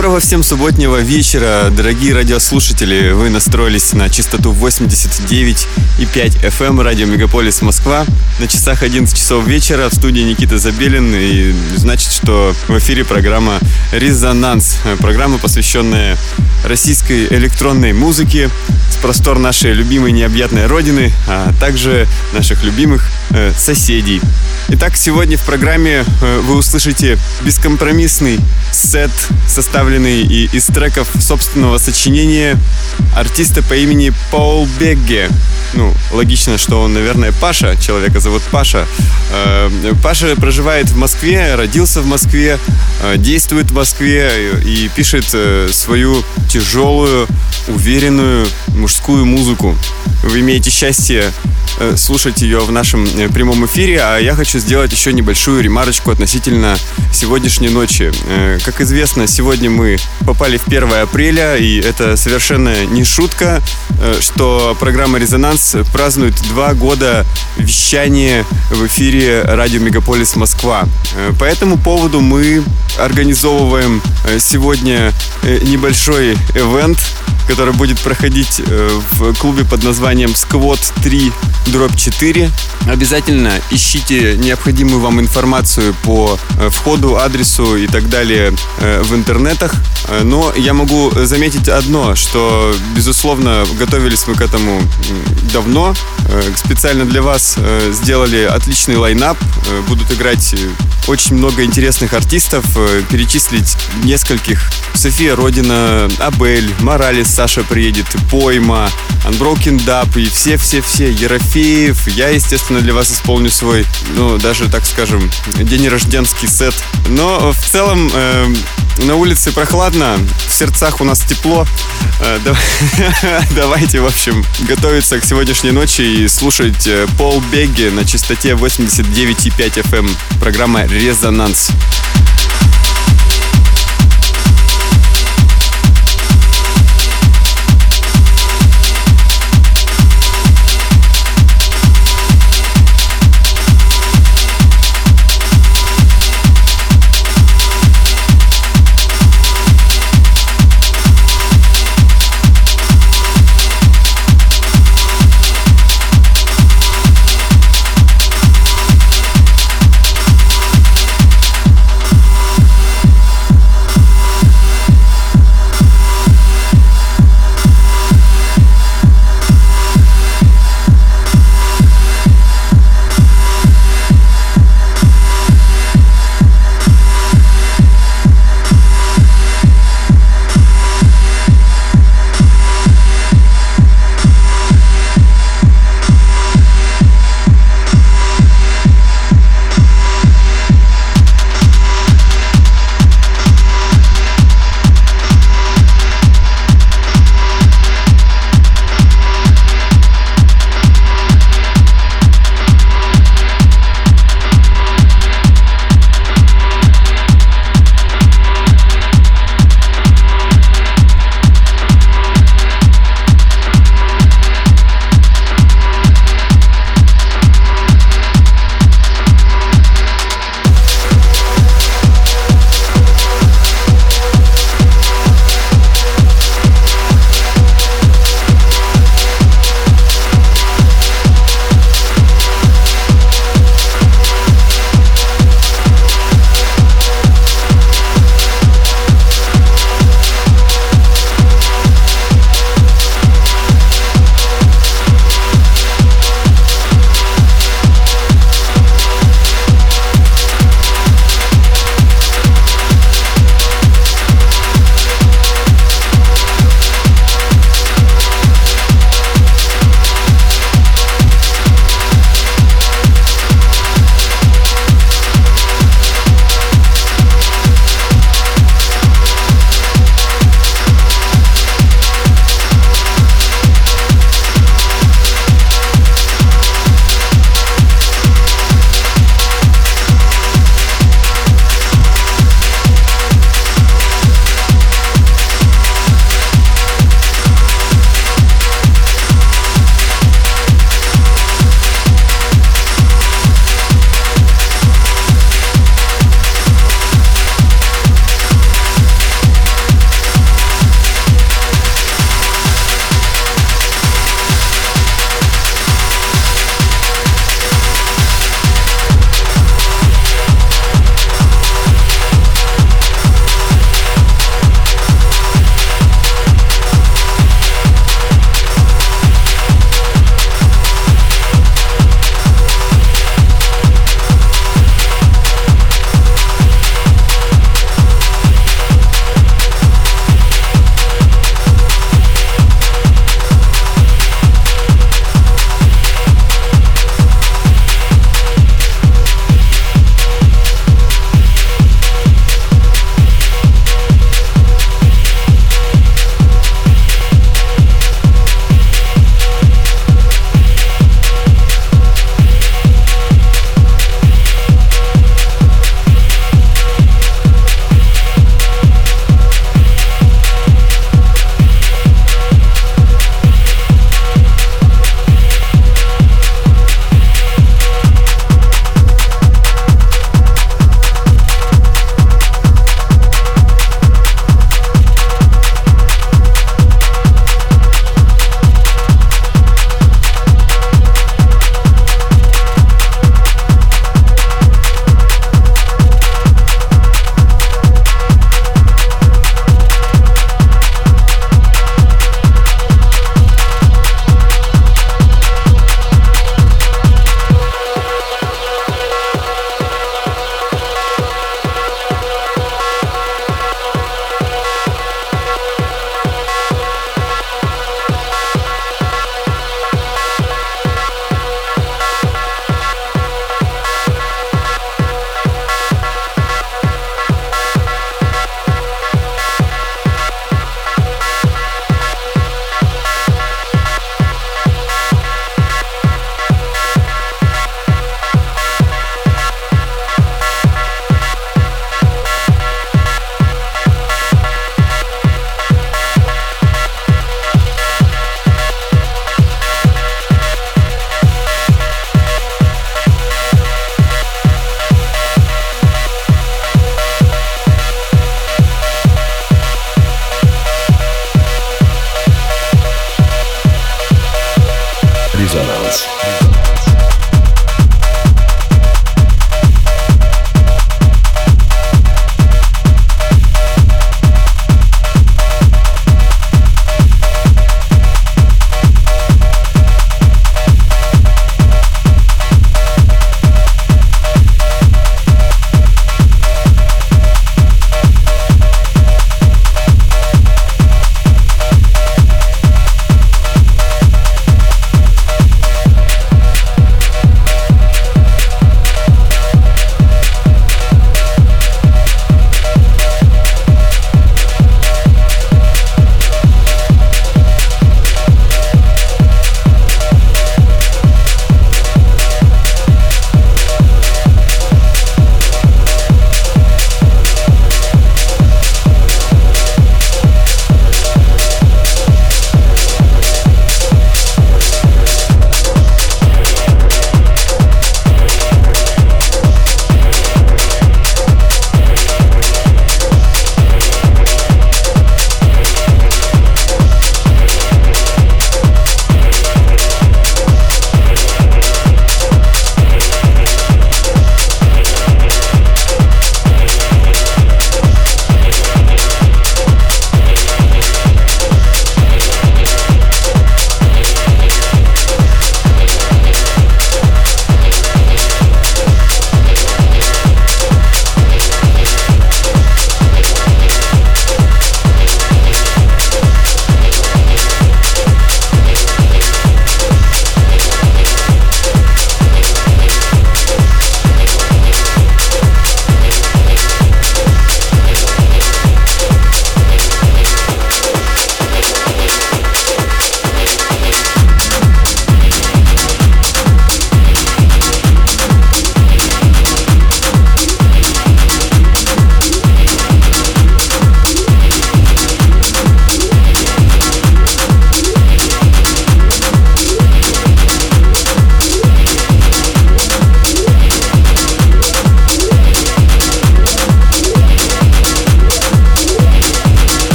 Доброго всем субботнего вечера, дорогие радиослушатели. Вы настроились на частоту 89,5 FM эм, радио Мегаполис Москва. На часах 11 часов вечера в студии Никита Забелин. И значит, что в эфире программа «Резонанс». Программа, посвященная российской электронной музыке с простор нашей любимой необъятной родины, а также наших любимых э, соседей. Итак, сегодня в программе э, вы услышите бескомпромиссный сет, составленный из треков собственного сочинения артиста по имени Пол Бегге. Ну, логично, что он, наверное, Паша, человека зовут Паша. Э, Паша проживает в Москве, родился в Москве, э, действует в Москве и пишет свою тяжелую, уверенную мужскую музыку. Вы имеете счастье слушать ее в нашем прямом эфире, а я хочу сделать еще небольшую ремарочку относительно сегодняшней ночи. Э, как известно, сегодня мы попали в 1 апреля, и это совершенно не шутка, э, что программа «Резонанс» празднует два года вещания в эфире радио «Мегаполис Москва». Э, по этому поводу мы организовываем сегодня небольшой ивент, который будет проходить в клубе под названием Squad 3 дробь 4. Обязательно ищите необходимую вам информацию по э, входу, адресу и так далее э, в интернетах. Э, но я могу заметить одно, что, безусловно, готовились мы к этому давно. Специально для вас сделали отличный лайнап. Будут играть очень много интересных артистов. Перечислить нескольких. София Родина, Абель, Моралес, Саша приедет, Пойма, Unbroken Dub и все-все-все. Ерофеев. Я, естественно, для вас исполню свой, ну, даже, так скажем, день рожденский сет. Но в целом э, на улице прохладно, в сердцах у нас тепло. Э, давайте, в общем, готовиться к сегодняшней ночи и слушать э, Пол Бегги на частоте 89,5 FM. Эм. Программа «Резонанс».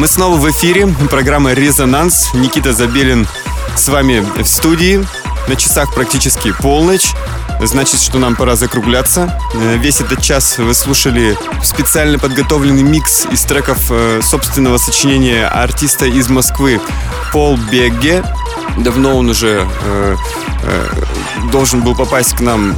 Мы снова в эфире. Программа «Резонанс». Никита Забелин с вами в студии. На часах практически полночь. Значит, что нам пора закругляться. Э, весь этот час вы слушали специально подготовленный микс из треков э, собственного сочинения артиста из Москвы Пол Бегге. Давно он уже э, должен был попасть к нам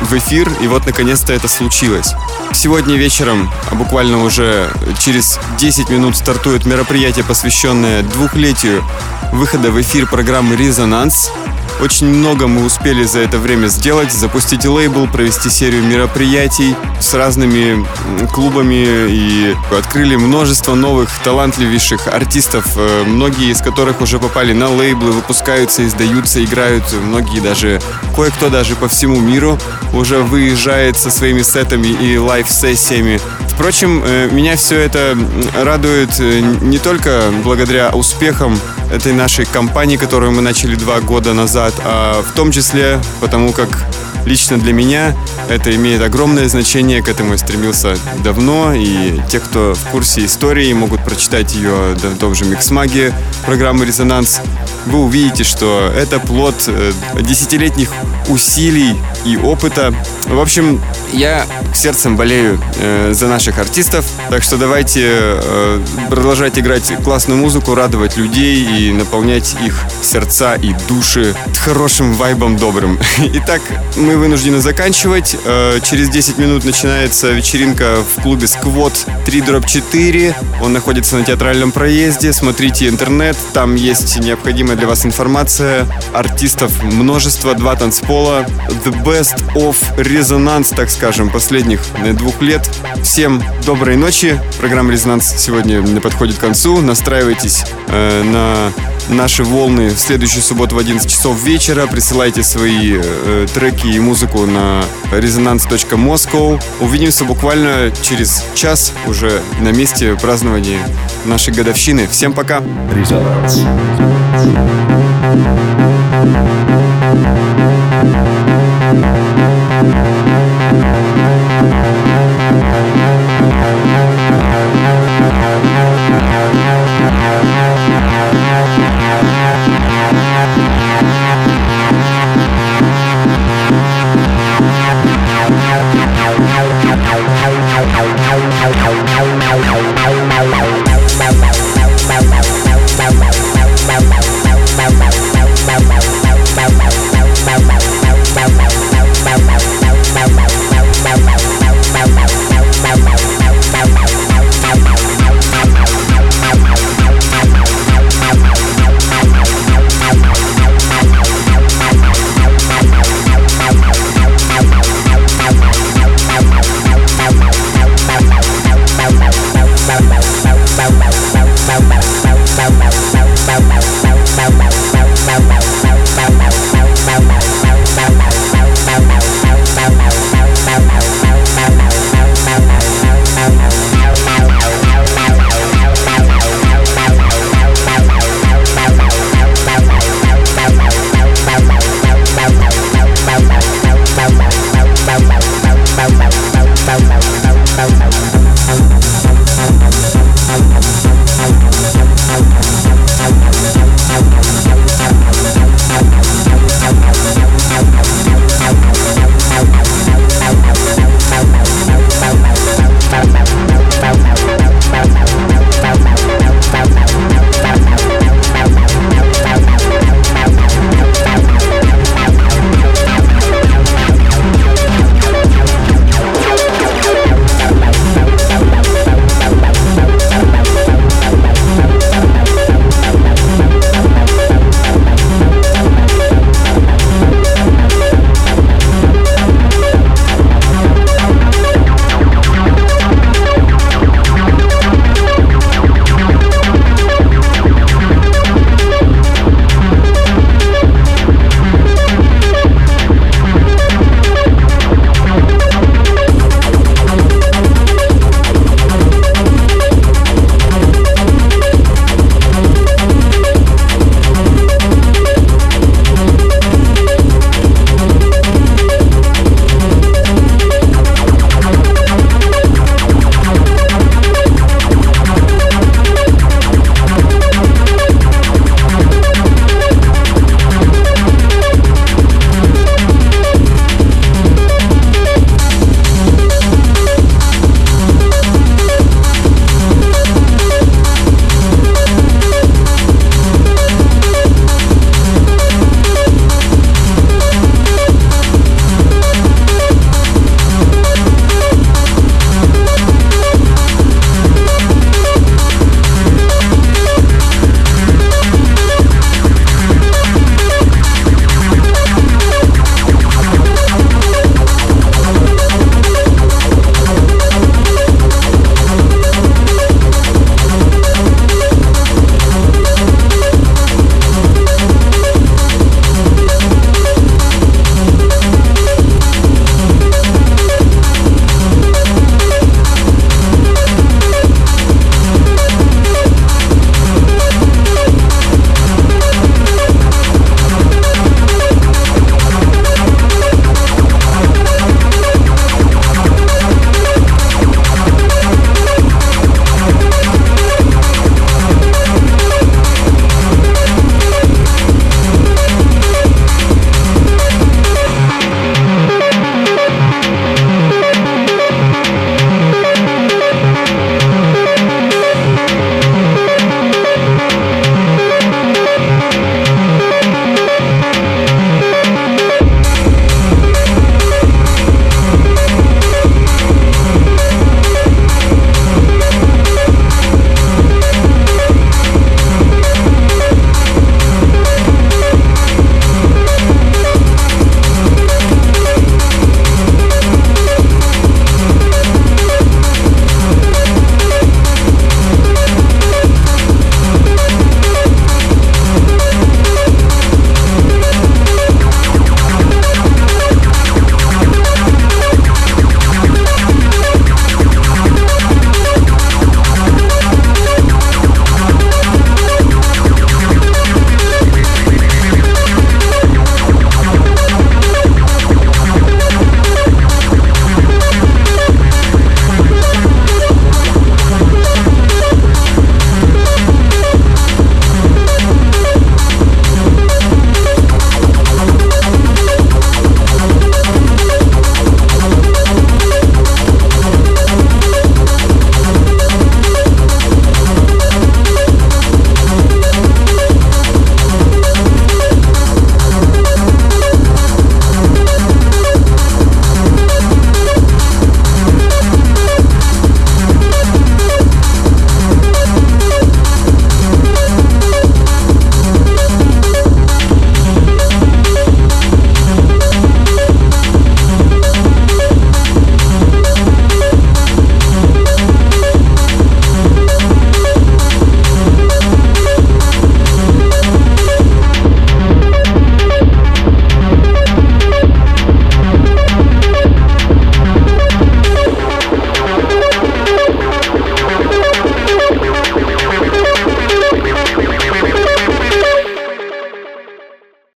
в эфир, и вот наконец-то это случилось. Сегодня вечером, а буквально уже через 10 минут стартует мероприятие, посвященное двухлетию выхода в эфир программы «Резонанс». Очень много мы успели за это время сделать, запустить лейбл, провести серию мероприятий с разными клубами и открыли множество новых талантливейших артистов, э, многие из которых уже попали на лейблы, выпускаются, издаются, играют, многие даже, кое-кто даже по всему миру уже выезжает со своими сетами и live-сессиями. Впрочем, э, меня все это радует э, не только благодаря успехам этой нашей компании, которую мы начали два года назад, а в том числе потому, как лично для меня это имеет огромное значение, к этому я стремился давно, и те, кто в курсе истории, могут прочитать ее в том же Mixmag е программы «Резонанс», вы увидите, что это плод э, десятилетних усилий и опыта. В общем, я сердцем болею э, за наших артистов, так что давайте э, продолжать играть классную музыку, радовать людей и наполнять их сердца и души хорошим вайбом добрым. Итак, мы вынуждены заканчивать. Э, через 10 минут начинается вечеринка в клубе Сквот 3 дроп 4. Он находится на театральном проезде. Смотрите интернет, там есть необходимая для вас информация. Артистов множество, два танцпола. The best of резонанс, так скажем, последних двух лет. Всем доброй ночи. Программа «Резонанс» сегодня подходит к концу. Настраивайтесь э, на наши волны в следующую субботу в 11 часов вечера. Присылайте свои э, треки и музыку на resonance.moscow. Увидимся буквально через час уже на месте празднования нашей годовщины. Всем пока! Резонанс.